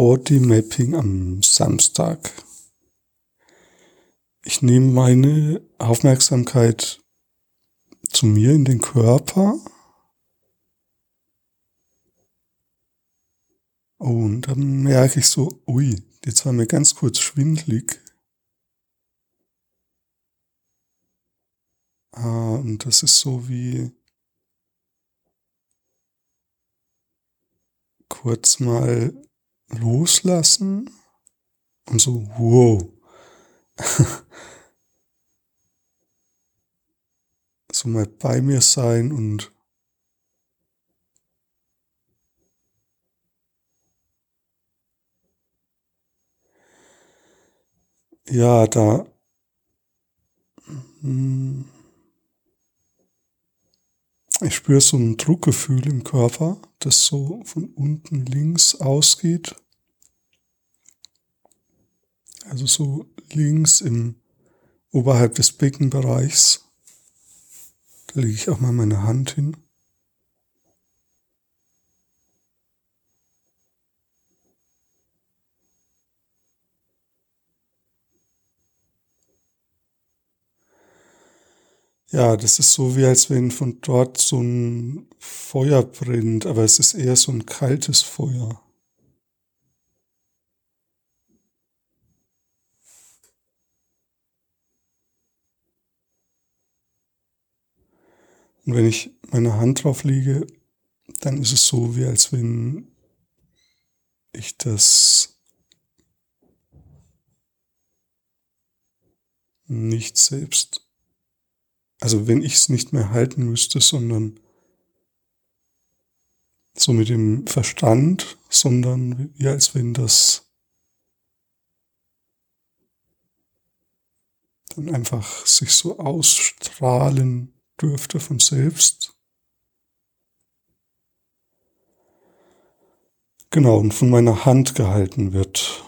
Body Mapping am Samstag. Ich nehme meine Aufmerksamkeit zu mir in den Körper. Und dann merke ich so, ui, jetzt war mir ganz kurz schwindlig. Ah, und das ist so wie kurz mal loslassen? Und so, wow. so mal bei mir sein und ja, da hm, ich spüre so ein Druckgefühl im Körper, das so von unten links ausgeht. Also so links im oberhalb des Beckenbereichs. Da lege ich auch mal meine Hand hin. Ja, das ist so wie als wenn von dort so ein Feuer brennt, aber es ist eher so ein kaltes Feuer. Und wenn ich meine Hand drauf lege, dann ist es so, wie als wenn ich das nicht selbst, also wenn ich es nicht mehr halten müsste, sondern so mit dem Verstand, sondern wie als wenn das dann einfach sich so ausstrahlen dürfte von selbst. Genau, und von meiner Hand gehalten wird.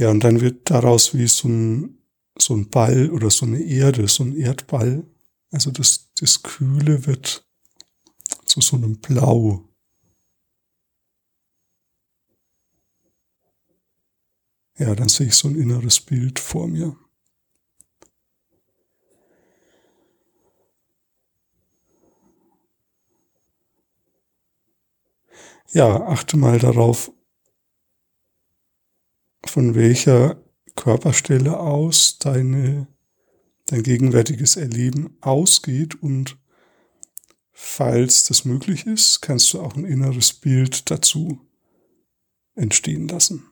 Ja, und dann wird daraus wie so ein, so ein Ball oder so eine Erde, so ein Erdball. Also das, das Kühle wird zu so einem Blau. Ja, dann sehe ich so ein inneres Bild vor mir. Ja, achte mal darauf, von welcher Körperstelle aus deine, dein gegenwärtiges Erleben ausgeht und falls das möglich ist, kannst du auch ein inneres Bild dazu entstehen lassen.